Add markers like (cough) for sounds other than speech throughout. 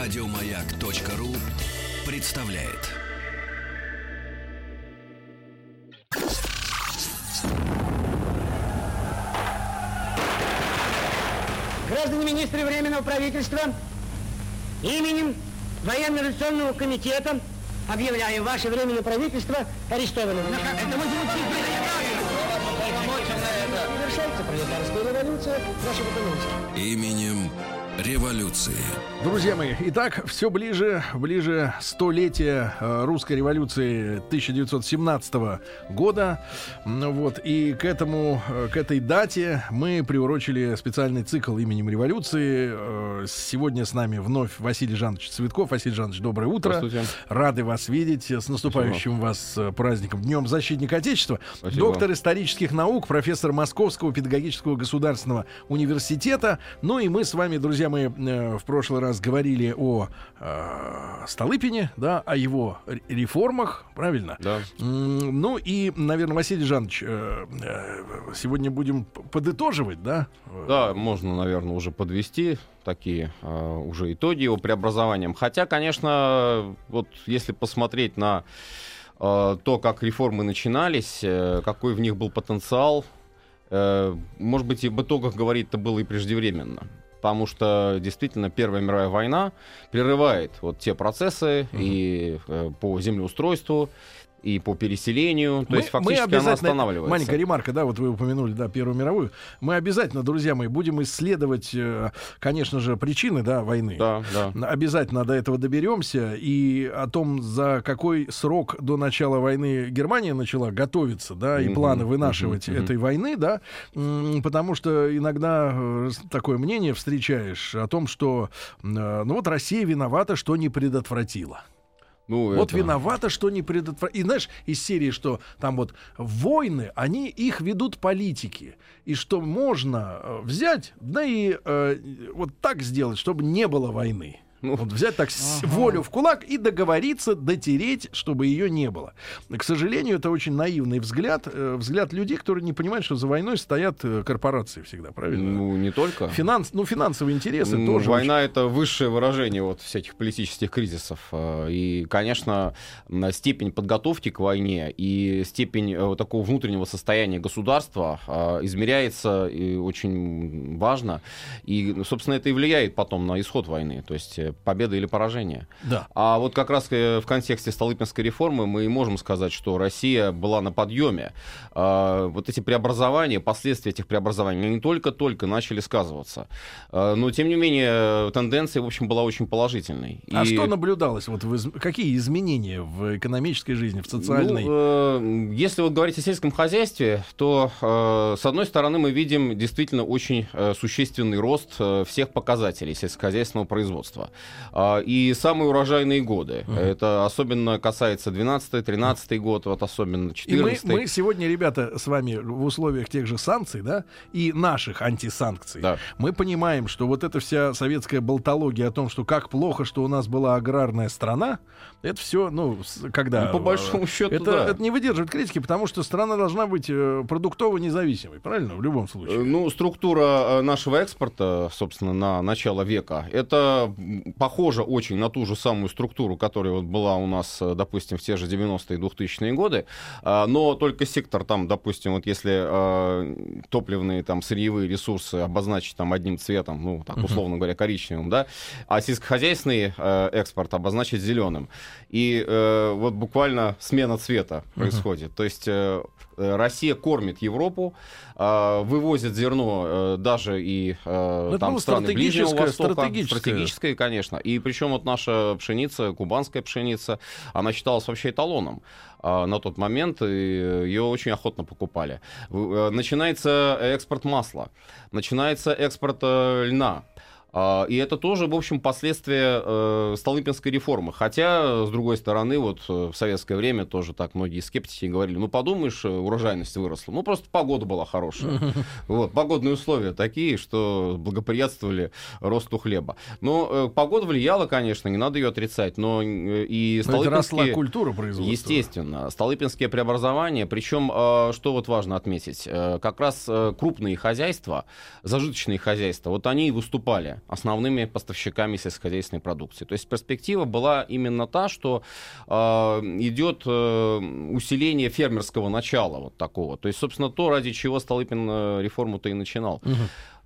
Радиомаяк.ру представляет. Граждане министры Временного правительства, именем Военно-революционного комитета объявляю ваше Временное правительство арестованным. Это мы Совершается пролетарская революция экономике. Именем революции. Друзья мои, итак, все ближе, ближе столетия э, русской революции 1917 года. Ну Вот, и к этому, э, к этой дате мы приурочили специальный цикл именем революции. Э, Сегодня с нами вновь Василий Жанович Цветков. Василий Жанович, доброе утро. Здравствуйте. Рады вас видеть. С наступающим вас э, праздником, Днем Защитника Отечества. Спасибо. Доктор исторических наук, профессор Московского педагогического государственного университета. Ну и мы с вами, друзья мои, э, в прошлый раз говорили о э, Столыпине, да, о его ре- реформах, правильно? Да. Ну и, наверное, Василий Жанович, э, э, сегодня будем подытоживать, да? Да, можно, наверное, уже подвести такие э, уже итоги его преобразованием. Хотя, конечно, вот если посмотреть на э, то, как реформы начинались, э, какой в них был потенциал, э, может быть, и об итогах говорить-то было и преждевременно. Потому что действительно Первая мировая война прерывает вот те процессы и э, по землеустройству, и по переселению. То есть фактически она обязательно- останавливается. Маленькая ремарка, да, вот вы упомянули, да, Первую мировую. Мы обязательно, друзья мои, будем исследовать, э, конечно же, причины, да, войны. Да, да. Обязательно до этого доберемся. И о том, за какой срок до начала войны Германия начала готовиться, да, и Мгм, планы вынашивать мгм. этой войны, да, потому что иногда э, такое мнение встречаешь о том, что, э, ну вот Россия виновата, что не предотвратила. Ну, Вот это- виновата, что не предотвратила. И знаешь, из серии, что там вот войны, они их ведут политики. И что можно э, взять, да и э, вот так сделать, чтобы не было войны. Ну. Вот взять так с- волю в кулак и договориться, дотереть, чтобы ее не было. К сожалению, это очень наивный взгляд. э, взгляд людей, которые не понимают, что за войной стоят э, корпорации всегда, правильно? Ну, не только. Финанс, ну, финансовые интересы М, тоже. Война это высшее выражение вот всяких политических кризисов. Э, И, конечно, степень подготовки к войне и степень вот такого внутреннего состояния государства измеряется и очень важно. И, ну, собственно, это и влияет потом на исход войны, то есть победа или поражение. Да. А вот как раз э, в контексте Столыпинской реформы мы можем сказать, что Россия была на подъеме. А, Вот эти преобразования, последствия этих преобразований они только-только начали сказываться. А, Но, тем не менее, тенденция, в общем, была очень положительной. А И- что наблюдалось? Вот в из- какие изменения в экономической жизни, в социальной? Ну, если вот говорить о сельском хозяйстве, то э, с одной стороны мы видим действительно очень существенный рост всех показателей сельскохозяйственного производства. А, и самые урожайные годы. Это особенно касается 12-13 год, вот особенно И мы, 14 мы сегодня, ребята, с вами в условиях тех же санкций, да, и наших антисанкций, Да. мы понимаем, что вот эта вся советская болтология о том, что как плохо, что у нас была аграрная страна, это все, ну, когда... Ну, по большому э, счету, это, да. это не выдерживает критики, потому что страна должна быть э, продуктово независимой, правильно? В любом Э, случае. Ну, структура э, нашего экспорта, собственно, на начало века, это м, похоже очень на ту же самую структуру, которая вот была у нас, э, допустим, в те же 90-е и 2000-е годы, А, но только сектор там, допустим, вот если э, топливные там сырьевые ресурсы обозначить там одним цветом, ну, так условно говоря, коричневым, да, а сельскохозяйственный э, экспорт обозначить зеленым. И вот буквально смена цвета происходит. То есть Россия кормит Европу, э, вывозит зерно э, даже и э, Ну, это, там ну, страны Ближнего Востока. стратегическое. Стратегическое, конечно. И причем вот наша пшеница, кубанская пшеница, она считалась вообще эталоном а, на тот момент, и ее очень охотно покупали. Э, Начинается экспорт масла, начинается экспорт э, льна. А, И это тоже, в общем, последствия э, Столыпинской реформы. Хотя, с другой стороны, вот э, в советское время тоже так многие скептики говорили, ну, подумаешь, э, урожайность выросла. Ну, просто погода была хорошая. (laughs) Вот, погодные условия такие, что благоприятствовали росту хлеба. Но погода влияла, конечно, не надо ее отрицать, но и Но это росла Столыпинские... культура производства. Естественно. Столыпинские преобразования, причем, э, что вот важно отметить, как раз крупные хозяйства, зажиточные хозяйства, вот они и выступали основными поставщиками сельскохозяйственной продукции. То есть перспектива была именно та, что э, идет э, усиление фермерского начала вот такого. То есть, собственно, то, ради чего Столыпин э, реформу-то и начинал. Угу.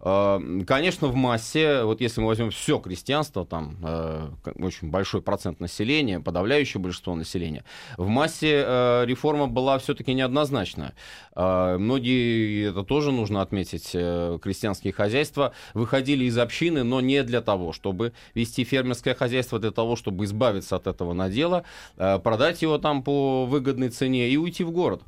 Э, конечно, в массе, вот если мы возьмем все крестьянство, там э, очень большой процент населения, подавляющее большинство населения, в массе э, реформа была все-таки неоднозначна. Многие, это тоже нужно отметить, крестьянские хозяйства выходили из общины, но не для того, чтобы вести фермерское хозяйство, для того, чтобы избавиться от этого надела, продать его там по выгодной цене и уйти в город.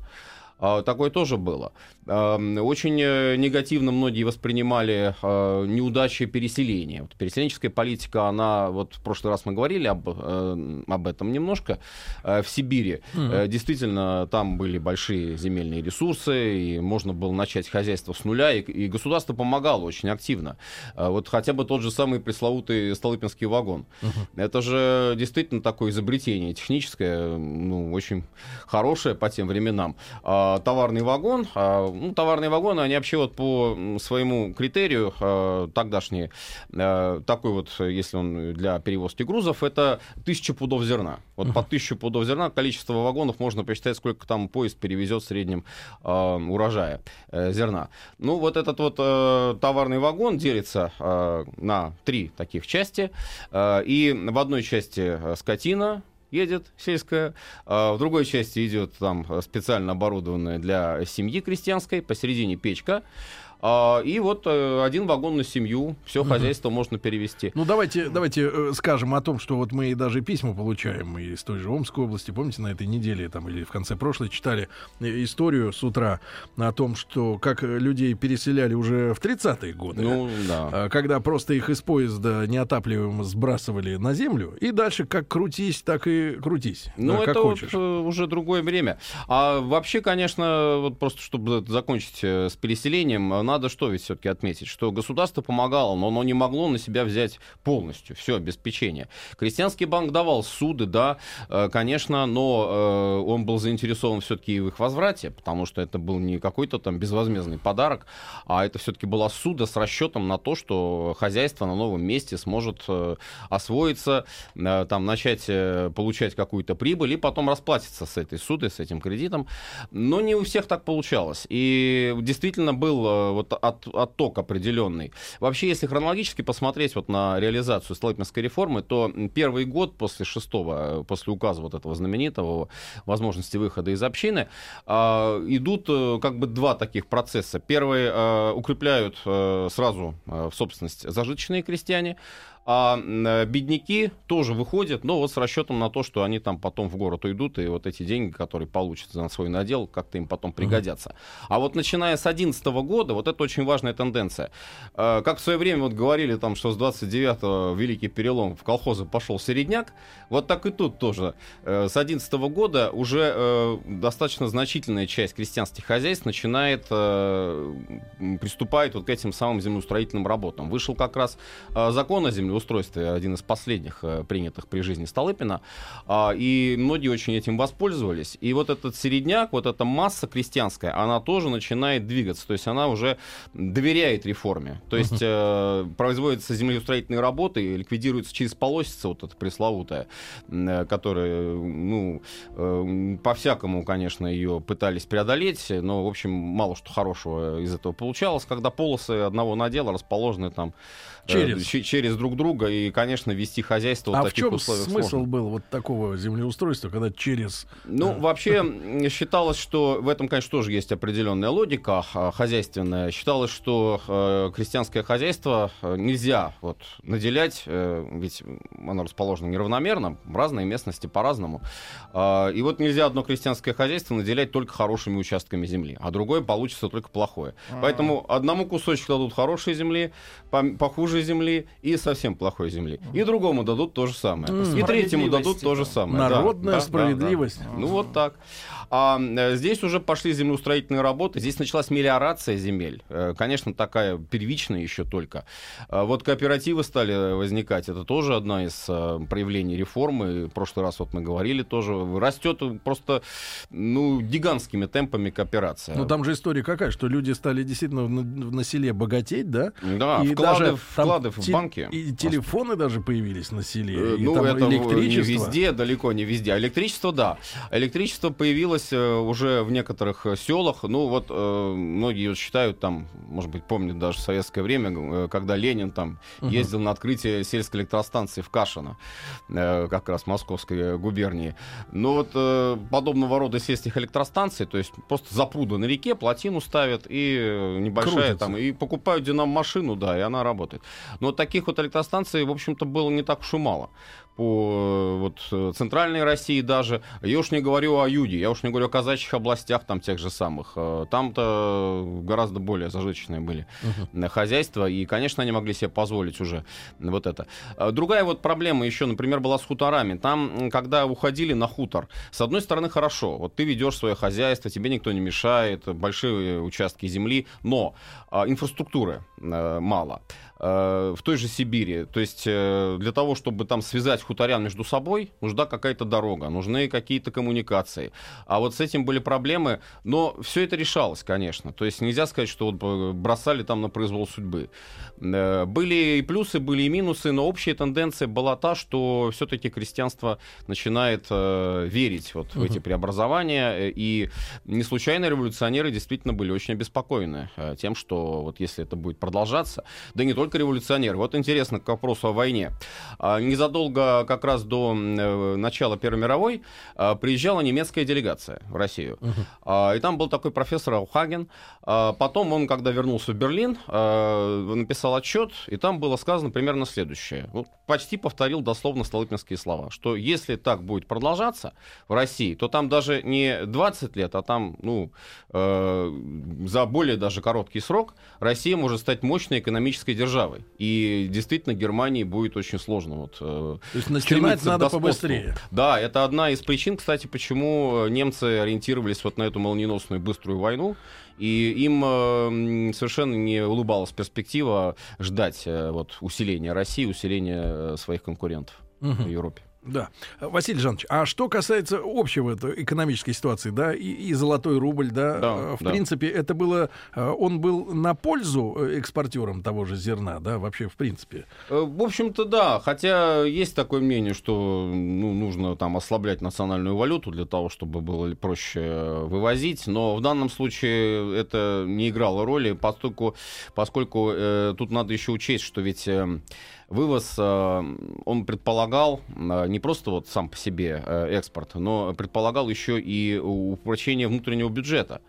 А, такое тоже было. Очень э, негативно многие воспринимали а, неудачи переселения. Вот переселенческая политика, она, вот в прошлый раз мы говорили об, э, об этом немножко, э, в Сибири. Mm-hmm. Действительно, там были большие земельные ресурсы, и можно было начать хозяйство с нуля, и, и государство помогало очень активно. Вот хотя бы тот же самый пресловутый Столыпинский вагон. Mm-hmm. Это же действительно такое изобретение техническое, ну, очень хорошее по тем временам. А, товарный вагон, ну, товарные вагоны, они вообще вот по своему критерию э, тогдашние, э, такой вот, если он для перевозки грузов, это тысяча пудов зерна. Вот uh-huh. по тысячу пудов зерна количество вагонов можно посчитать, сколько там поезд перевезет в среднем э, урожая э, зерна. Ну, вот этот вот э, товарный вагон делится э, на три таких части. Э, и в одной части э, скотина, едет сельская, а в другой части идет там специально оборудованная для семьи крестьянской, посередине печка, а, и вот э, один вагон на семью, все угу. хозяйство можно перевести. Ну давайте, давайте э, скажем о том, что вот мы даже письма получаем из той же Омской области. Помните, на этой неделе там или в конце прошлой читали э, историю с утра о том, что как людей переселяли уже в 30-е годы. Ну, да. А, когда просто их из поезда неотапливаемо сбрасывали на землю, и дальше как крутись, так и крутись. Ну, да, это вот уже другое время. А вообще, конечно, вот просто чтобы закончить с переселением, надо что ведь все-таки отметить, что государство помогало, но оно не могло на себя взять полностью все обеспечение. Крестьянский банк давал суды, да, э, конечно, но э, он был заинтересован все-таки в их возврате, потому что это был не какой-то там безвозмездный подарок, а это все-таки была суда с расчетом на то, что хозяйство на новом месте сможет э, освоиться, там начать получать какую-то прибыль и потом расплатиться с этой судой, с этим кредитом. Но не у всех так получалось. И действительно был вот от, отток определенный. Вообще, если хронологически посмотреть вот на реализацию Столыпинской реформы, то первый год после шестого, после указа вот этого знаменитого возможности выхода из общины, э, идут э, как бы два таких процесса. Первый э, укрепляют э, сразу в собственность зажиточные крестьяне, а э, бедняки тоже выходят, но вот с расчетом на то, что они там потом в город уйдут, и вот эти деньги, которые получат на свой надел, как-то им потом пригодятся. А вот начиная с 2011 года, вот это очень важная тенденция. Э, как в свое время вот говорили там, что с 29-го великий перелом в колхозы пошел середняк, вот так и тут тоже. Э, с 2011 года уже достаточно значительная часть крестьянских хозяйств начинает, приступает вот к этим самым землеустроительным работам. Вышел как раз закон о землеустройстве, устройстве, один из последних э, принятых при жизни Столыпина, а, и многие очень этим воспользовались. И вот этот середняк, вот эта масса крестьянская, она тоже начинает двигаться, то есть она уже доверяет реформе, то есть э, производятся землеустроительные работы, ликвидируется через полосица вот эта пресловутая, э, которая, ну, по-всякому, конечно, ее пытались преодолеть, но, в общем, мало что хорошего из этого получалось, когда полосы одного надела расположены там через, э, через друг друга и, конечно, вести хозяйство а в таких в чем условиях смысл сложно. был вот такого землеустройства, когда через... Ну, э, вообще (laughs) считалось, что в этом, конечно, тоже есть определенная логика а, хозяйственная. Считалось, что э, крестьянское хозяйство э, нельзя вот наделять, э, ведь оно расположено неравномерно, разные местности по-разному. Э, и вот нельзя одно крестьянское хозяйство наделять только хорошими участками земли, а другое получится только плохое. А-а-а. Поэтому одному кусочку дадут хорошей земли, похуже земли и совсем плохой земли. И другому дадут то же самое. И третьему дадут то же самое. Да, Народная да, да, справедливость. да. Ну вот так. А э, здесь уже пошли землеустроительные работы, здесь началась мелиорация земель. Э, Конечно, такая первичная еще только. А Вот кооперативы стали возникать, это тоже одна из э, проявлений реформы. В прошлый раз вот мы говорили тоже. Растет просто ну, гигантскими темпами кооперация. Ну там же история какая, что люди стали действительно на, на селе богатеть, да? да, и вклады, даже там вклады в банки. И телефоны даже появились на селе, Э, Ну, там это электричество. не везде, далеко не везде. А электричество, да. Электричество появилось э, уже в некоторых э, селах. Ну, вот э, многие считают, там, может быть, помнят даже в советское время, э, когда Ленин там Мгм. ездил на открытие сельской электростанции в Кашино, э, как раз Московской губернии. Но вот э, подобного рода сельских электростанций, то есть просто запруда на реке, плотину ставят и небольшая Крутится. там, и покупают динамо-машину, да, и она работает. Но таких вот электростанций, в общем-то, было не так уж и мало. По э, вот, э, центральной России даже. Я уж не говорю о Юге, я уж не говорю о казачьих областях, там тех же самых. Э, Там-то гораздо более зажиточные были э, хозяйства, и, конечно, они могли себе позволить уже вот это. Другая вот проблема еще, например, была с хуторами. Там, когда уходили на хутор, с одной стороны, хорошо. Вот ты ведешь свое хозяйство, тебе никто не мешает, большие участки земли, но инфраструктуры мало. Э, В той же Сибири. То есть э, для того, чтобы там связать хуторян между собой, нужна какая-то дорога, нужны какие-то коммуникации. А вот с этим были проблемы, но все это решалось, конечно. То есть нельзя сказать, что вот э, бросали там на произвол судьбы. Были и плюсы, были и минусы, но общая тенденция была та, что все-таки крестьянство начинает верить вот в эти преобразования. И не случайно революционеры действительно были очень обеспокоены тем, что вот если это будет продолжаться, да не только революционеры. Вот интересно к вопросу о войне. А, Незадолго как раз до э, начала Первой мировой а, приезжала немецкая делегация в Россию. А, И там был такой профессор Аухаген. Потом он, когда вернулся в Берлин, написал отчет, и там было сказано примерно следующее. Вот почти повторил дословно столыпинские слова, что если так будет продолжаться в России, то там даже не 20 лет, а там, ну, э, за более даже короткий срок Россия может стать мощной экономической державой. И действительно Германии будет очень сложно. Вот, э, То есть начинать надо господству. побыстрее. Да, это одна из причин, кстати, почему э, немцы ориентировались вот на эту молниеносную быструю войну. И им э, совершенно не улыбалась перспектива ждать э, вот, усиления России, усиления э, своих конкурентов Мгм. в Европе. Да. Василий Жанович, а что касается общего экономической ситуации, да, и, и золотой рубль, да, Да, э, в да. принципе, это было, э, он был на пользу э, экспортерам того же зерна, да, вообще, в принципе. Э, В общем-то, да. Хотя есть такое мнение, что ну, нужно там ослаблять национальную валюту для того, чтобы было проще э, вывозить. Но в данном случае это не играло роли, поскольку, поскольку э, тут надо еще учесть, что ведь э, вывоз, э, он предполагал э, не просто вот сам по себе э, экспорт, но предполагал еще и упрочение внутреннего бюджета,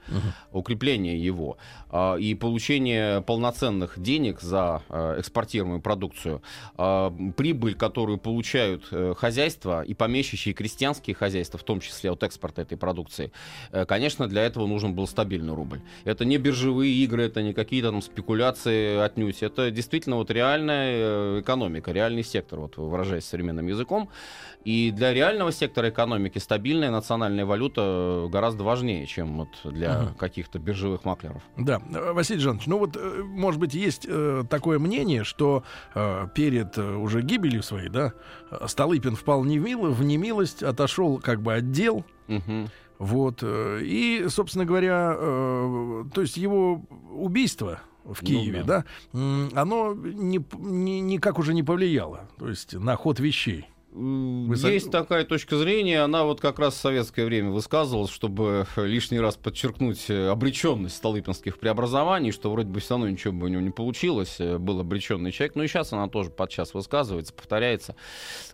укрепление его а, и получение полноценных денег за э, экспортируемую продукцию. А, Прибыль, которую получают э, хозяйства и помещичьи, и крестьянские хозяйства, в том числе от экспорта этой продукции, конечно, для этого нужен был стабильный рубль. Это не биржевые игры, это не какие-то там спекуляции отнюдь. Это действительно вот реальная экономика, реальный сектор, вот выражаясь современным языком. И для реального сектора экономики стабильная национальная валюта гораздо важнее, чем вот для Мгм. каких-то биржевых маклеров. Да, Э, Василий Жанович, ну вот, э, может быть, есть э, такое мнение, что э, перед э, уже гибелью своей, да, э, Столыпин впал не в мило- в немилость, отошел как бы от дел, Мгм. вот, э, и, собственно говоря, э, то есть его убийство в Ну Киеве, да. да, м, оно ни- ни- никак уже не повлияло, то есть на ход вещей. За- Есть такая точка зрения, она вот как раз в советское время высказывалась, чтобы лишний раз подчеркнуть э, обреченность столыпинских преобразований, что вроде бы все равно ничего бы у него не получилось, э, был обреченный человек, но и сейчас она тоже подчас высказывается, повторяется.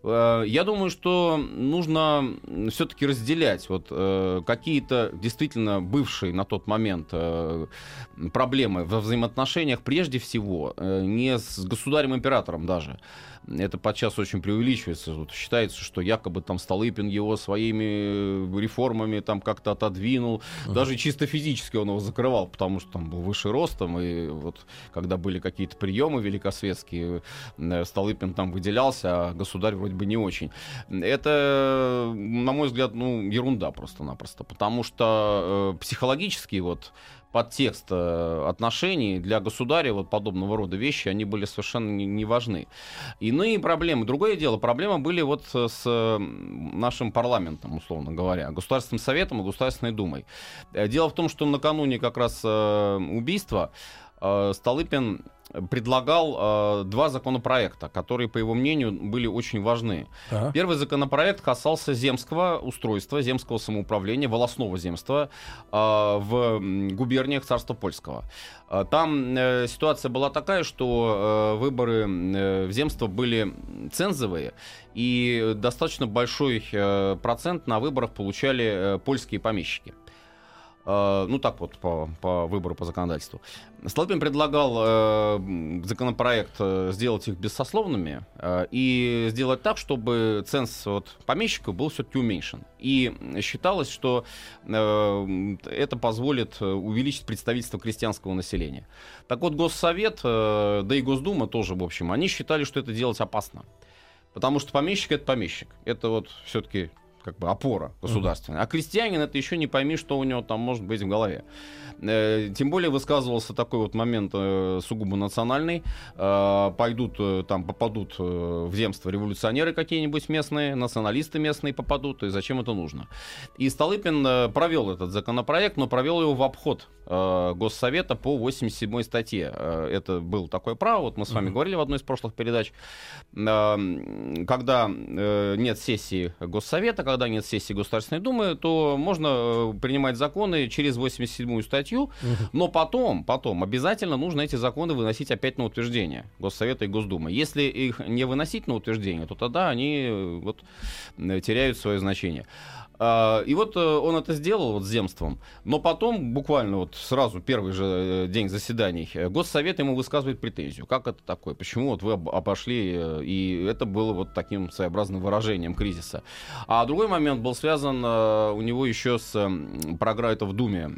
Э, Я думаю, что нужно все-таки разделять вот э, какие-то действительно бывшие на тот момент э, проблемы во взаимоотношениях, прежде всего, э, не с государем-императором даже, это подчас очень преувеличивается. вот считается, что якобы там Столыпин его своими реформами там как-то отодвинул. Uh-huh. Даже чисто физически он его закрывал, потому что там был выше ростом, и вот когда были какие-то приемы великосветские, Столыпин там выделялся, а государь вроде бы не очень. Это, на мой взгляд, ну, ерунда просто-напросто, потому что э, психологически вот подтекст э, отношений для государя, вот подобного рода вещи, они были совершенно не, не важны. Иные проблемы, другое дело, проблемы были вот с нашим парламентом, условно говоря, Государственным Советом и Государственной Думой. Э, дело в том, что накануне как раз э, убийства Столыпин предлагал э, два законопроекта, которые, по его мнению, были очень важны. Ага. Первый законопроект касался земского устройства, земского самоуправления, волосного земства э, в губерниях царства польского. Э, там э, ситуация была такая, что э, выборы э, в земство были цензовые, и достаточно большой э, процент на выборах получали э, польские помещики. Э, ну так вот, по, по выбору, по законодательству. Столыпин предлагал э, законопроект э, сделать их бессословными э, и сделать так, чтобы ценз вот, помещиков был все-таки уменьшен. И считалось, что э, это позволит увеличить представительство крестьянского населения. Так вот, Госсовет, э, да и Госдума тоже, в общем, они считали, что это делать опасно. Потому что помещик это помещик. Это вот все-таки как бы опора государственная. А крестьянин это еще не пойми, что у него там может быть в голове. Э, тем более высказывался такой вот момент э, сугубо национальный. Э, пойдут там, попадут в земство революционеры какие-нибудь местные, националисты местные попадут, и зачем это нужно? И Столыпин провел этот законопроект, но провел его в обход Госсовета по 87 статье. Это было такое право, вот мы с вами mm-hmm. говорили в одной из прошлых передач. Когда нет сессии Госсовета, когда нет сессии Государственной Думы, то можно принимать законы через 87 статью, но потом, потом обязательно нужно эти законы выносить опять на утверждение Госсовета и Госдумы. Если их не выносить на утверждение, то тогда они э, вот, э, теряют свое значение. А, и вот э, он это сделал вот с земством, но потом, буквально вот сразу, первый же э, день заседаний, э, Госсовет ему высказывает претензию. Как это такое? Почему вот вы обошли? И это было вот таким своеобразным выражением кризиса. А другой момент был связан у него еще с программой, это в Думе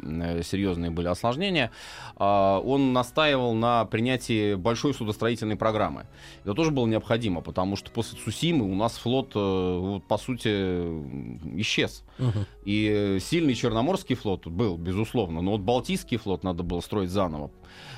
серьезные были осложнения. А, он настаивал на принятии большой судостроительной программы. Это тоже было необходимо, потому что после Сусимы у нас флот, по сути, исчез. Угу. И сильный Черноморский флот был, безусловно. Но вот Балтийский флот надо было строить заново, э,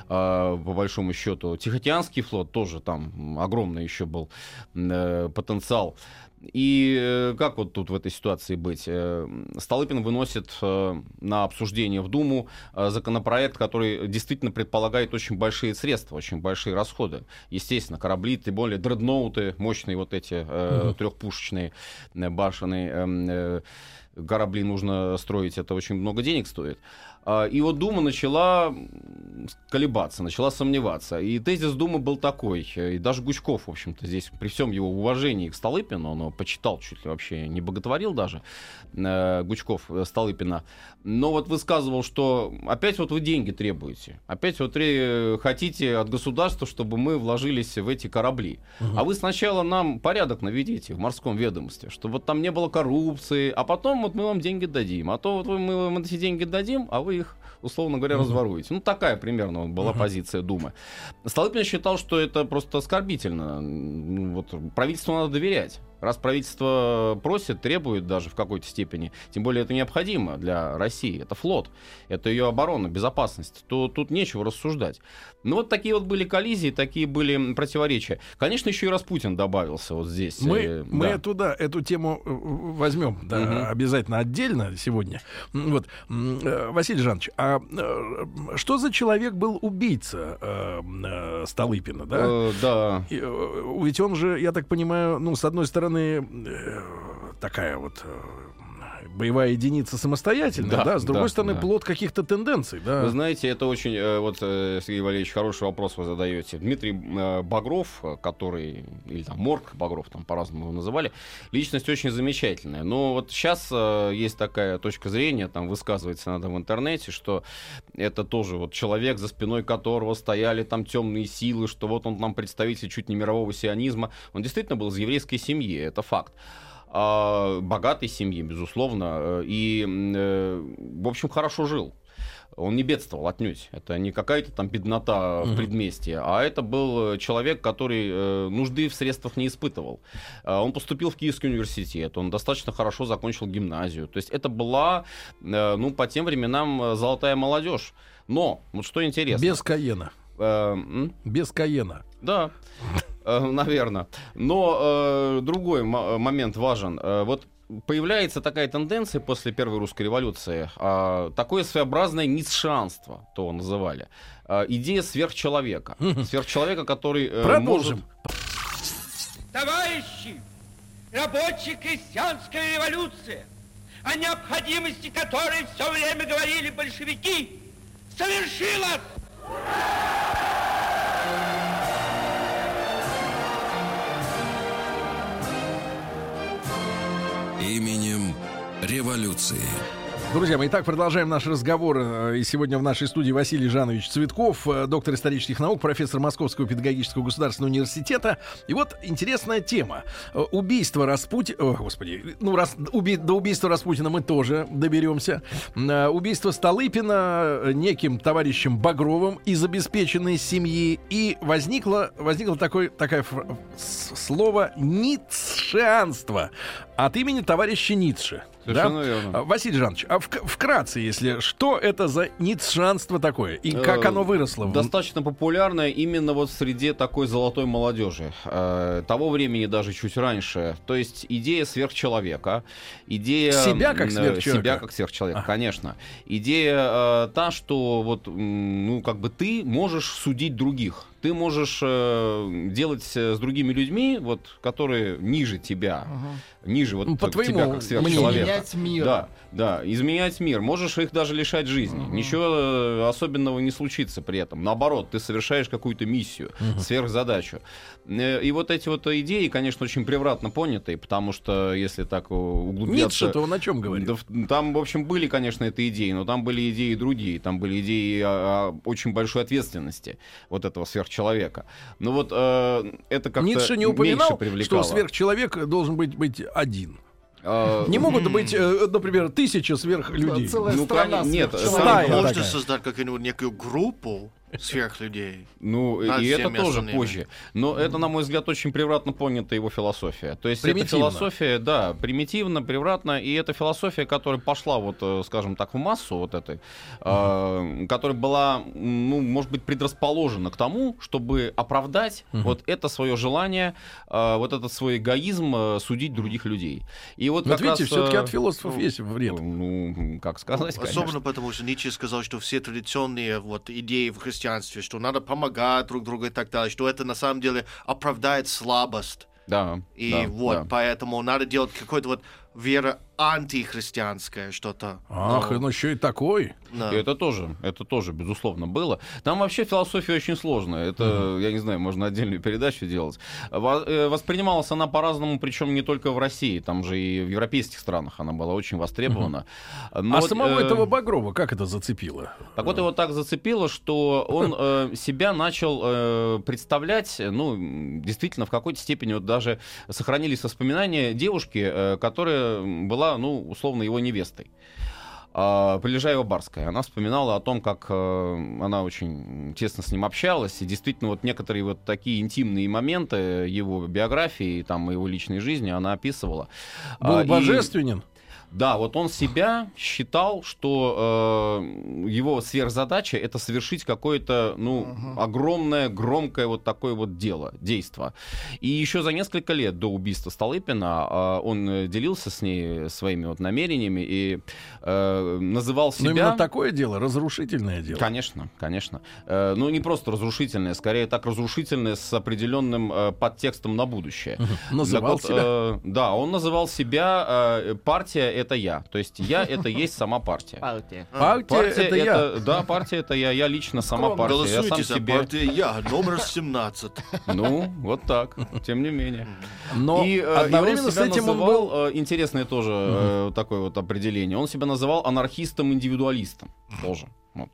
по большому счету. Тихоокеанский флот тоже там огромный еще был э, потенциал. И э, как вот тут в этой ситуации быть? Э, Столыпин выносит на обсуждение в Думу законопроект, который действительно предполагает очень большие средства, очень большие расходы. Естественно, корабли, тем более дредноуты, мощные вот эти угу. трехпушечные башенные эм, корабли нужно строить, это очень много денег стоит. А, и вот Дума начала колебаться, начала сомневаться. И тезис Думы был такой. И даже Гучков, в общем-то, здесь при всем его уважении к Столыпину, он его почитал чуть ли вообще, не боготворил даже, э, Гучков э, Столыпина. Но вот высказывал, что опять вот вы деньги требуете. Опять вот хотите от государства, чтобы мы вложились в эти корабли. Угу. А вы сначала нам порядок наведите в морском ведомстве, чтобы вот там не было коррупции, а потом вот мы вам деньги дадим. А то вот мы вам эти деньги дадим, а вы их, условно говоря, uh-huh. разворуете. Ну, такая примерно была uh-huh. позиция Думы. Столыпин считал, что это просто оскорбительно. Вот, правительству надо доверять. Раз правительство просит, требует даже в какой-то степени, тем более это необходимо для России, это флот, это ее оборона, безопасность, то тут нечего рассуждать. Ну вот такие вот были коллизии, такие были противоречия. Конечно, еще и Распутин добавился вот здесь. Мы, э, мы да. туда эту тему э, возьмем да, угу. обязательно отдельно сегодня. Вот, э, Василий Жанович, а что за человек был убийца э, Столыпина, да? Э, да. И, ведь он же, я так понимаю, ну, с одной стороны, э, такая вот боевая единица самостоятельно, да, Да, с другой да, стороны, да. плод каких-то тенденций, да. Вы знаете, это очень, э, вот, э, Сергей Валерьевич, хороший вопрос вы задаете. Дмитрий э, Багров, который, или там Морг Багров, там по-разному его называли, личность очень замечательная. Но вот сейчас есть такая точка зрения, там высказывается надо в интернете, что это тоже вот человек, за спиной которого стояли там темные силы, что вот он нам представитель чуть не мирового сионизма. Он действительно был из еврейской семьи, это факт. А, богатой семьи, безусловно, э, и, э, в общем, хорошо жил. Он не бедствовал отнюдь. Это не какая-то там беднота в предместье, а это был э, человек, который нужды в средствах не испытывал. А, Он поступил в Киевский университет, он достаточно хорошо закончил гимназию. То есть это была, ну, по тем временам золотая молодежь. Но, вот что интересно. Без Каена. Без Каена. Да, наверное. Но э, другой мо- момент важен. Э, Вот появляется такая тенденция после Первой русской революции, такое своеобразное ницшанство, то называли. Идея сверхчеловека. Сверхчеловека, который э, Продолжим. Товарищи, рабочая крестьянская революция, о необходимости которой все время говорили большевики, совершилась! Именем революции. Друзья мои, итак, продолжаем наш разговор. Э, И сегодня в нашей студии Василий Жанович Цветков, э, доктор исторических наук, профессор Московского педагогического государственного университета. И вот интересная тема. Э, Убийство Распутина... Господи. Ну, раз... уби- до убийства Распутина мы тоже доберемся. Убийство Столыпина неким товарищем Багровым из обеспеченной семьи. И возникло, возникло такое, такое с- слово «ницшеанство» от имени товарища Ницше. Совершенно верно. А, Василий Жанович, а вк- вкратце, если что это за ницшанство такое и как Э, оно выросло? в- Достаточно популярная именно вот в среде такой золотой молодежи. Э, того времени даже чуть раньше. То есть идея сверхчеловека, идея... Себя как э, сверхчеловека? Себя как сверхчеловека, Ага. конечно. Идея та, что вот, ну, как бы ты можешь судить других. Ты можешь э, делать э, с другими людьми, вот, которые ниже тебя, ниже вот Ну, по тебя твоему как сверхчеловека. мнению. Менять мир. Да, да, изменять мир. Можешь их даже лишать жизни. Ничего э, особенного не случится при этом. Наоборот, ты совершаешь какую-то миссию, сверхзадачу. Э, И вот эти вот идеи, конечно, очень превратно понятые, потому что если так э, углубляться... Ницше-то он о чем говорит? Да, там, в общем, были, конечно, это идеи, но там были идеи другие. Там были идеи о, о очень большой ответственности вот этого сверхчеловека. Ну вот э, это как-то Ницше не меньше упоминал, что сверхчеловек должен быть, быть один. Э, Не могут быть, э, например, тысяча сверхлюдей. Целая Ну, страна нет. Стая Можно такая. создать какую-нибудь некую группу сверхлюдей. Ну, Над и это тоже остальными. позже. Но это, на мой взгляд, очень превратно понята его философия. То есть это философия, да, примитивно, превратно, и это философия, которая пошла, вот, э, скажем так, в массу вот этой, э, которая была, ну, может быть, предрасположена к тому, чтобы оправдать вот это свое желание, э, вот этот свой эгоизм э, судить других людей. И вот, Вот как видите, раз, все-таки э, от философов есть вред. Ну, как сказать, Особенно конечно. потому, что Ницше сказал, что все традиционные вот идеи в христианстве, что надо помогать друг другу и так далее, что это на самом деле оправдает слабость. Да, И да, вот, да. поэтому надо делать какое-то вот вера антихристианское что-то. Ах, Ну, ну еще и такой. да. И это тоже, это тоже, безусловно, было. Там вообще философия очень сложная. Это, я не знаю, можно отдельную передачу делать. Э, Воспринималась она по-разному, причем не только в России, там же и в европейских странах она была очень востребована. Но а вот, самого э, этого Багрова как это зацепило? так вот его так зацепило, что он э, себя начал э, представлять, ну, действительно, в какой-то степени вот даже сохранились воспоминания девушки, э, которая была, ну, условно, его невестой. А, Полежаева Барская. Она вспоминала о том, как э, она очень тесно с ним общалась, и действительно вот некоторые вот такие интимные моменты его биографии, там, его личной жизни она описывала. Был А, и- божественен? Да, вот он себя считал, что э, его сверхзадача это совершить какое-то, ну, огромное, громкое вот такое вот дело, действо. И еще за несколько лет до убийства Столыпина э, он делился с ней своими вот намерениями и э, называл Но себя... именно такое дело, разрушительное дело. Конечно, конечно. Э, ну, не просто разрушительное, скорее так разрушительное с определенным э, подтекстом на будущее. Называл Так вот, себя. э, да, он называл себя э, партия это я. То есть я это есть сама партия. Партия. Партия, это, я. Да, партия это я. Я лично сама партия. Я сам Голосуйте за себе. партию «Я», номер 17. Ну, вот так. Тем не менее. Но и, э, и одновременно с этим он был... э, интересное тоже э, такое вот определение, он себя называл анархистом-индивидуалистом тоже. Вот.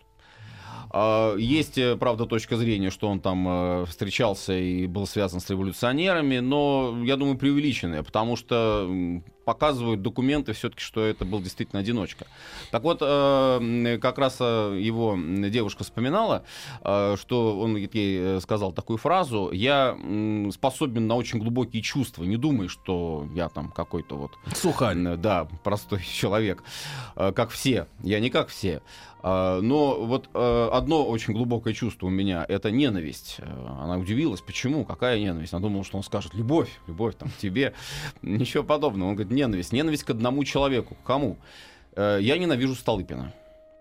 А, Есть, э, правда, точка зрения, что он там э, встречался и был связан с революционерами, но, я думаю, преувеличенная, потому что показывают документы все-таки, что это был действительно одиночка. Так вот, э, как раз его девушка вспоминала, что он ей сказал такую фразу, я способен на очень глубокие чувства, не думай, что я там какой-то вот Сухарь. Да, простой (laughs) человек. Как все. Я не как все. А, Но вот э, одно очень глубокое чувство у меня это ненависть. Э, Она удивилась, почему, какая ненависть. Она думала, что он скажет любовь, любовь там к тебе. (laughs) Ничего подобного. Он говорит ненависть. Ненависть к одному человеку. Кому? Э, Я ненавижу Столыпина.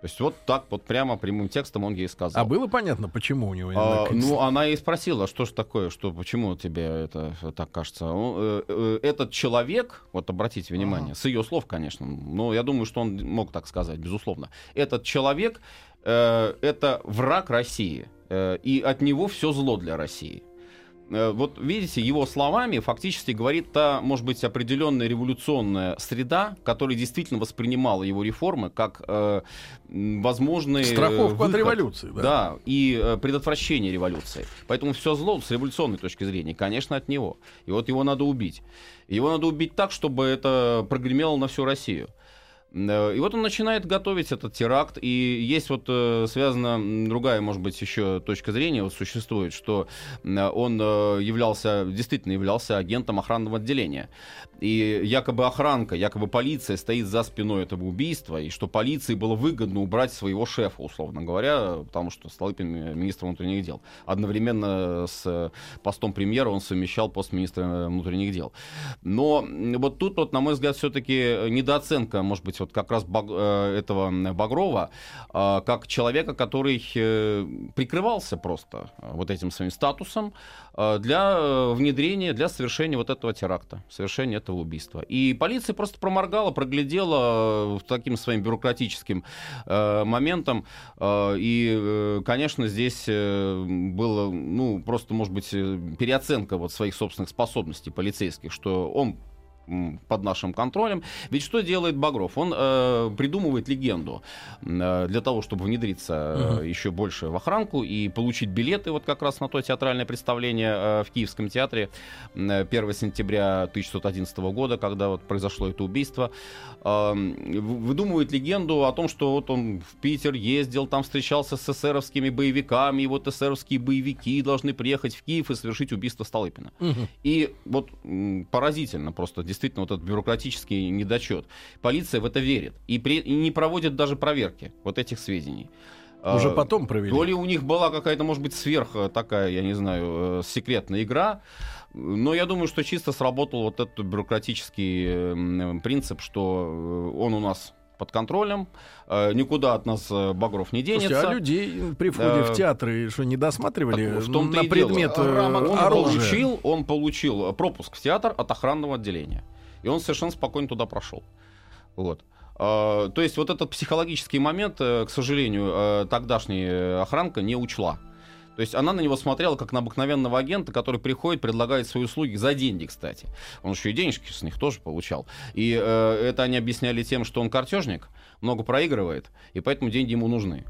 То есть вот так вот прямо прямым текстом он ей сказал. А было понятно, почему у него А, ну, она и спросила, что же такое, что, почему тебе это так кажется. Он, э, э, этот человек, вот обратите внимание, с ее слов, конечно, но я думаю, что он мог так сказать, безусловно. Этот человек э, это враг России, э, и от него все зло для России. Э, Вот видите, его словами фактически говорит та, может быть, определенная революционная среда, которая действительно воспринимала его реформы как э, м, возможный э, Страховку от выход. революции, да. Да, и э, предотвращение революции. Поэтому все зло с революционной точки зрения, конечно, от него. И вот его надо убить. Его надо убить так, чтобы это прогремело на всю Россию. Э, И вот он начинает готовить этот теракт, и есть вот э, связана другая, может быть, еще точка зрения вот существует, что э, он являлся, действительно являлся агентом охранного отделения. И якобы охранка, якобы полиция стоит за спиной этого убийства, и что полиции было выгодно убрать своего шефа, условно говоря, потому что Столыпин ми- министр внутренних дел. Одновременно с э, постом премьера он совмещал пост министра внутренних дел. Но вот тут, вот, на мой взгляд, все-таки недооценка, может быть, вот как раз Баг- э, этого Багрова, э, как человека, который э, прикрывался просто э, вот этим своим статусом э, для э, внедрения, для совершения вот этого теракта, совершения этого убийства. И полиция просто проморгала, проглядела э, таким своим бюрократическим э, моментом. э, И, э, конечно, здесь э, было, ну, просто, может быть, э, переоценка вот своих собственных способностей полицейских, что он под нашим контролем. Ведь что делает Багров? Он э, придумывает легенду э, для того, чтобы внедриться э, еще больше в охранку и получить билеты вот как раз на то театральное представление э, в Киевском театре э, 1 сентября 1611 года, когда вот произошло это убийство. Э, выдумывает легенду о том, что вот он в Питер ездил, там встречался с эсеровскими боевиками, и вот эсеровские боевики должны приехать в Киев и совершить убийство Столыпина. И вот поразительно просто, действительно, вот этот бюрократический недочет. Полиция в это верит и, при- и не проводит даже проверки вот этих сведений. Уже А, потом провели. То ли у них была какая-то, может быть, сверх э, такая, я не знаю, э, секретная игра, но я думаю, что чисто сработал вот этот бюрократический э, принцип, что э, он у нас под контролем, э, никуда от нас э, Багров не денется. Слушайте, а людей при входе в театры что, не досматривали Так, в том-то на и дело. предмет э, он оружия? получил, он получил пропуск в театр от охранного отделения. И он совершенно спокойно туда прошел. Вот. То есть вот этот психологический момент, э, к сожалению, э, тогдашняя охранка не учла. То есть она на него смотрела как на обыкновенного агента, который приходит, предлагает свои услуги за деньги, кстати. Он еще и денежки с них тоже получал. И э, это они объясняли тем, что он картежник, много проигрывает, и поэтому деньги ему нужны.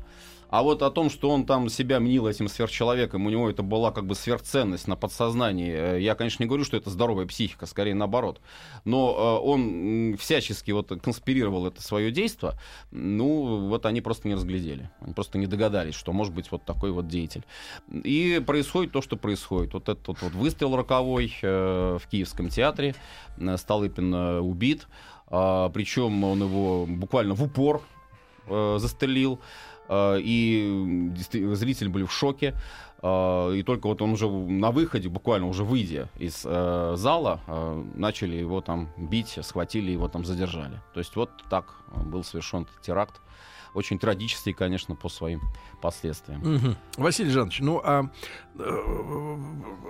А вот о том, что он там себя мнил этим сверхчеловеком, у него это была как бы сверхценность на подсознании, э, я, конечно, не говорю, что это здоровая психика, скорее наоборот. Но э, он всячески вот конспирировал это свое действие, ну, вот они просто не разглядели. Они просто не догадались, что может быть вот такой вот деятель. И происходит то, что происходит. Вот этот вот, выстрел роковой э, в Киевском театре, Столыпин убит, а, причем он его буквально в упор застрелил, и м, действи- зрители были в шоке. э, И только вот он уже на выходе, буквально уже выйдя из э, зала, э, начали его там бить, схватили его там задержали. То есть вот так был совершен теракт. Очень трагический, конечно, по своим последствиям. Мгм. Василий Жанович, ну а э,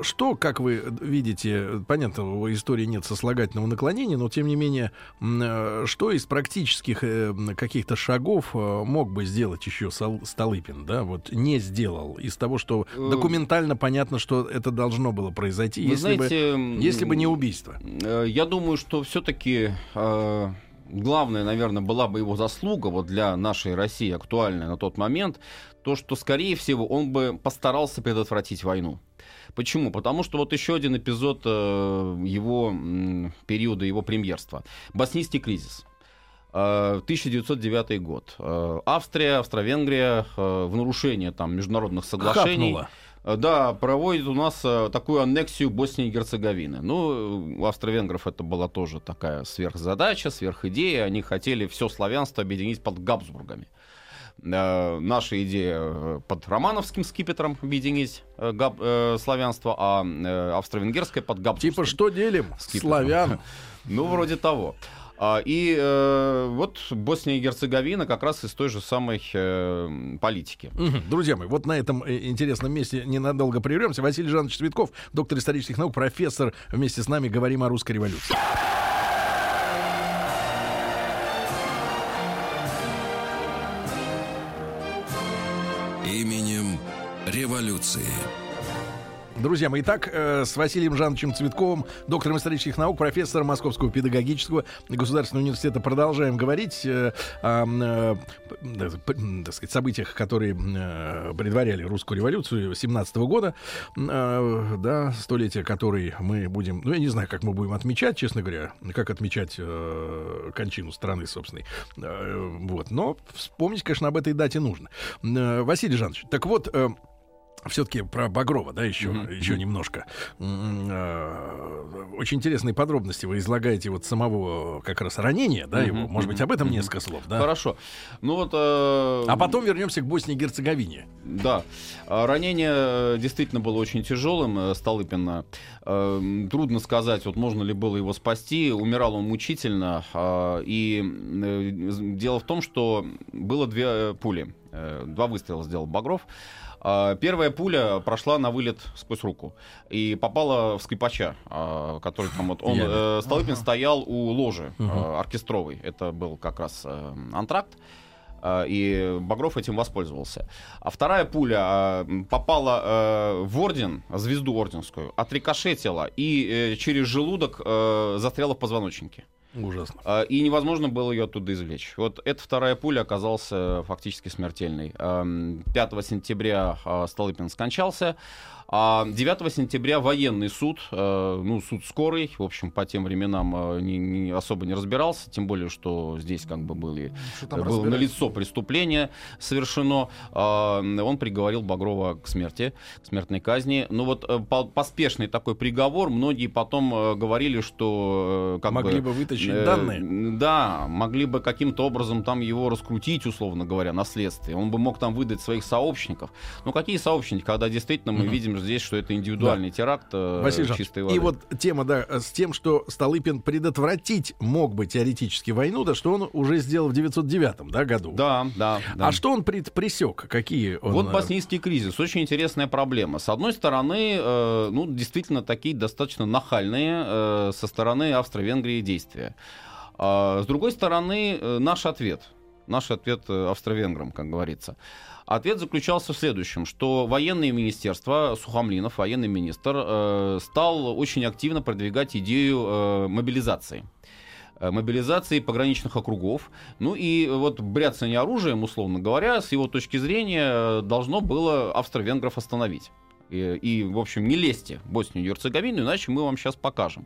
что, как вы видите, понятно, в истории нет сослагательного наклонения, но тем не менее, э, что из практических э, каких-то шагов э, мог бы сделать еще Столыпин, да, вот не сделал из того, что документально понятно, что это должно было произойти, Вы если, знаете, бы, если бы не убийство. Я думаю, что все-таки главная, наверное, была бы его заслуга вот для нашей России актуальная на тот момент, то, что, скорее всего, он бы постарался предотвратить войну. Почему? Потому что вот еще один эпизод э, его периода, его премьерства. Боснийский кризис. 1909 э, год. Э, Австрия, Австро-Венгрия в нарушение там, международных соглашений. Хапнула. Да, проводит у нас такую аннексию Боснии и Герцеговины. Ну, у австро-венгров это была тоже такая сверхзадача, сверхидея. Они хотели все славянство объединить под Габсбургами. Э, наша идея э, под романовским скипетром объединить э, габ, э, славянство, а э, австро-венгерское под габсбургским. Типа что делим? Скипетром. Славян. (laughs) Ну, вроде того. А, и э, вот Босния и Герцеговина как раз из той же самой э, политики. Друзья мои, вот на этом э, интересном месте ненадолго прервемся. Василий Жанович Цветков, доктор исторических наук, профессор. Вместе с нами говорим о русской революции. революции. Друзья мои, итак, э, с Василием Жановичем Цветковым, доктором исторических наук, профессором Московского педагогического государственного университета, продолжаем говорить э, о, э, так сказать, событиях, которые предваряли русскую революцию 17 года, да, столетие которой мы будем, ну, я не знаю, как мы будем отмечать, честно говоря, как отмечать кончину страны собственной, вот, но вспомнить, конечно, об этой дате нужно. Василий Жанович, так вот, все-таки про Багрова, да, еще, mm-hmm. еще немножко. М-м, очень интересные подробности вы излагаете вот самого как раз ранения, да, mm-hmm. его. Может быть, об этом mm-hmm. несколько слов, да? Хорошо. Ну вот. Э... А потом вернемся к Боснии и Герцеговине. Да. А, ранение действительно было очень тяжелым э, Столыпина. Э, трудно сказать, вот можно ли было его спасти. Умирал он мучительно. А, и э, дело в том, что было две пули. Два выстрела сделал Багров. А, первая пуля прошла на вылет сквозь руку и попала в скрипача, а, который там вот он э, Столыпин стоял у ложи э, оркестровой. Это был как раз э, антракт и Багров этим воспользовался. А вторая пуля попала в орден, звезду орденскую, отрикошетила и через желудок застряла в позвоночнике. Ужасно. А, и невозможно было ее оттуда извлечь. Вот эта вторая пуля оказалась фактически смертельной. 5 сентября а, Столыпин скончался. А 9 сентября военный суд, э, ну, суд скорый, в общем, по тем временам э, не, не особо не разбирался, тем более, что здесь как бы были, было налицо преступление совершено. Э, он приговорил Багрова к смерти, к смертной казни. Ну вот э, по, поспешный такой приговор, многие потом э, говорили, что... Э, как могли бы, бы вытащить э, данные. Да, могли бы каким-то образом там его раскрутить, условно говоря, на следствие. Он бы мог там выдать своих сообщников. Ну какие сообщники, когда действительно мы видим видим здесь, что это индивидуальный да. теракт э, Василий чистой воды. И вот тема, да, с тем, что Столыпин предотвратить мог бы теоретически войну, да, что он уже сделал в 909 да, году. Да, да. да. А что он предпресек? Какие он... Вот э, боснийский кризис. Очень интересная проблема. С одной стороны, э, ну, действительно, такие достаточно нахальные э, со стороны Австро-Венгрии действия. А с другой стороны, э, наш ответ. Наш ответ э, австро-венграм, как говорится. Ответ заключался в следующем, что военное министерство, Сухомлинов, военный министр, э, стал очень активно продвигать идею э, мобилизации мобилизации пограничных округов. Ну и вот бряцание оружием, условно говоря, с его точки зрения, должно было австро-венгров остановить. И, и, в общем, не лезьте в Боснию и Герцеговину, иначе мы вам сейчас покажем.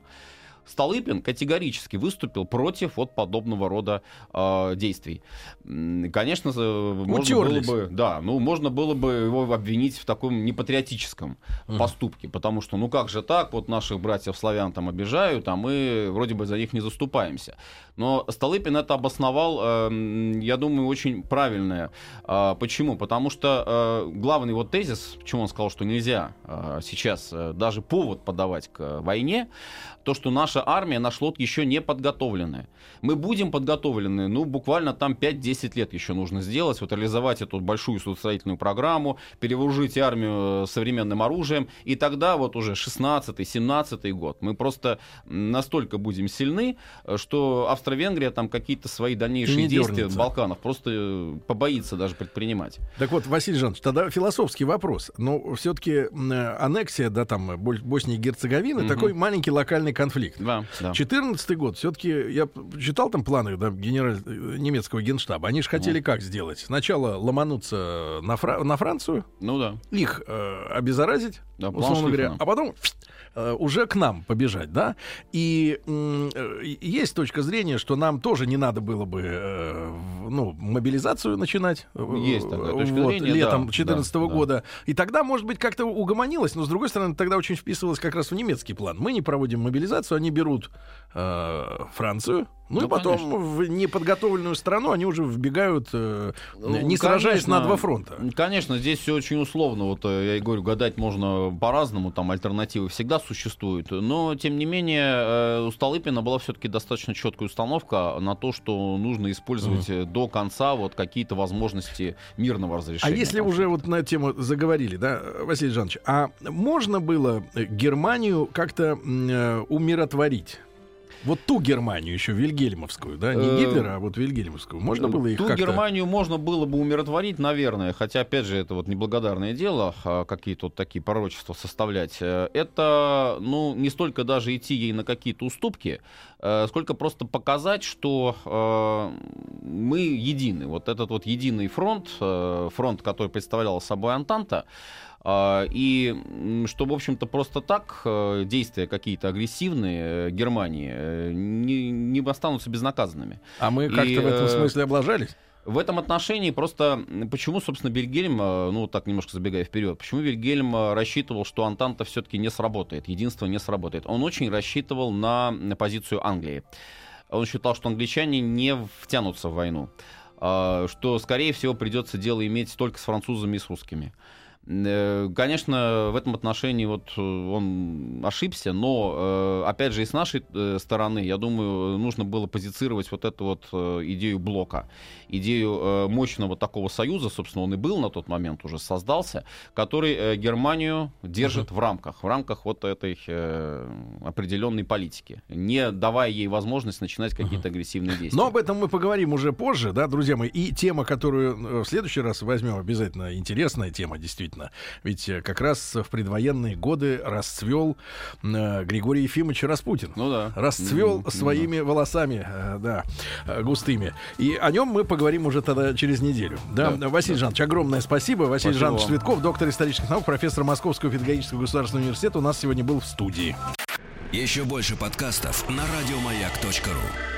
Столыпин категорически выступил против вот подобного рода э, действий. Конечно, можно было бы, да, ну можно было бы его обвинить в таком непатриотическом uh-huh. поступке, потому что, ну как же так, вот наших братьев славян там обижают, а мы вроде бы за них не заступаемся. Но Столыпин это обосновал, э, я думаю, очень правильное. Э, почему? Потому что э, главный вот тезис, почему он сказал, что нельзя э, сейчас э, даже повод подавать к войне, то, что наша наша армия, наш флот еще не подготовлены. Мы будем подготовлены, ну, буквально там 5-10 лет еще нужно сделать, вот реализовать эту большую судостроительную программу, перевооружить армию современным оружием, и тогда вот уже 16-17 год мы просто настолько будем сильны, что Австро-Венгрия там какие-то свои дальнейшие Не действия дернется. в Балканах просто э, побоится даже предпринимать. Так вот, Василий Жанович, тогда философский вопрос. Но все-таки аннексия, да, там, Боснии и Герцеговины, Мгм. такой маленький локальный конфликт. Да, да. 14 год, все-таки я читал там планы да, генераль... немецкого генштаба. Они же хотели как сделать? Сначала ломануться на, Фра- на Францию, Ну да. их э, обеззаразить, Да, условно говоря, а потом э, уже к нам побежать, да? И э, есть точка зрения, что нам тоже не надо было бы, э, ну, мобилизацию начинать. Есть такая точка вот, зрения, летом да, 2014 да, да. года. И тогда, может быть, как-то угомонилось, но, с другой стороны, тогда очень вписывалось как раз в немецкий план. Мы не проводим мобилизацию, они берут э, Францию, ну, и потом конечно. в неподготовленную страну они уже вбегают, э, Ну, не сражаясь конечно. на два фронта. Конечно, здесь все очень условно. Вот э, я и говорю, гадать можно по-разному, там альтернативы всегда существуют. Но, тем не менее, э, у Столыпина была все-таки достаточно четкая установка на то, что нужно использовать э, до конца вот какие-то возможности мирного А разрешения. если конфликта. уже вот на тему заговорили, да, Василий Жанович, а можно было Германию как-то э, умиротворить? Вот ту Германию еще, Вильгельмовскую, да, не Э, Гитлера, а вот Вильгельмовскую. Можно было их Ту. Германию можно было бы умиротворить, наверное, хотя, опять же, это вот неблагодарное дело, а, какие-то вот такие пророчества составлять. Э, Это, ну, не столько даже идти ей на какие-то уступки, э, сколько просто показать, что э, мы едины. Вот этот вот единый фронт, э, фронт, который представлял собой Антанта, И м, что, в общем-то, просто так э, действия какие-то агрессивные э, Германии э, не, не останутся безнаказанными. А мы И, как-то в этом смысле облажались? В этом отношении просто почему, собственно, Вильгельм, э, ну так немножко забегая вперед, почему Вильгельм э, рассчитывал, что Антанта все-таки не сработает, единство не сработает. Он очень рассчитывал на, на позицию Англии. Он считал, что англичане не втянутся в войну, а, что, скорее всего, придется дело иметь только с французами и с русскими. Э, Конечно, в этом отношении вот э, он ошибся, но э, опять же и с нашей стороны, я думаю, нужно было позицировать вот эту вот идею блока, идею мощного такого союза, собственно, он и был на тот момент уже создался, который Германию держит в рамках, в рамках вот этой определенной политики, не давая ей возможность начинать какие-то агрессивные действия. Но об этом мы поговорим уже позже, да, друзья мои. И тема, которую в следующий раз возьмем, обязательно интересная тема, действительно. Ведь э, как раз в предвоенные годы расцвел э, Григорий Ефимович Распутин. Ну да. Расцвел М, своими волосами, э, да, э, густыми. И о нем мы поговорим уже тогда через неделю. Да, Да, Василий Жанович, огромное спасибо. Василий Спасибо Жанович вам. Цветков, доктор исторических наук, профессор Московского педагогического государственного университета, у нас сегодня был в студии. Еще больше подкастов на радиомаяк.ру.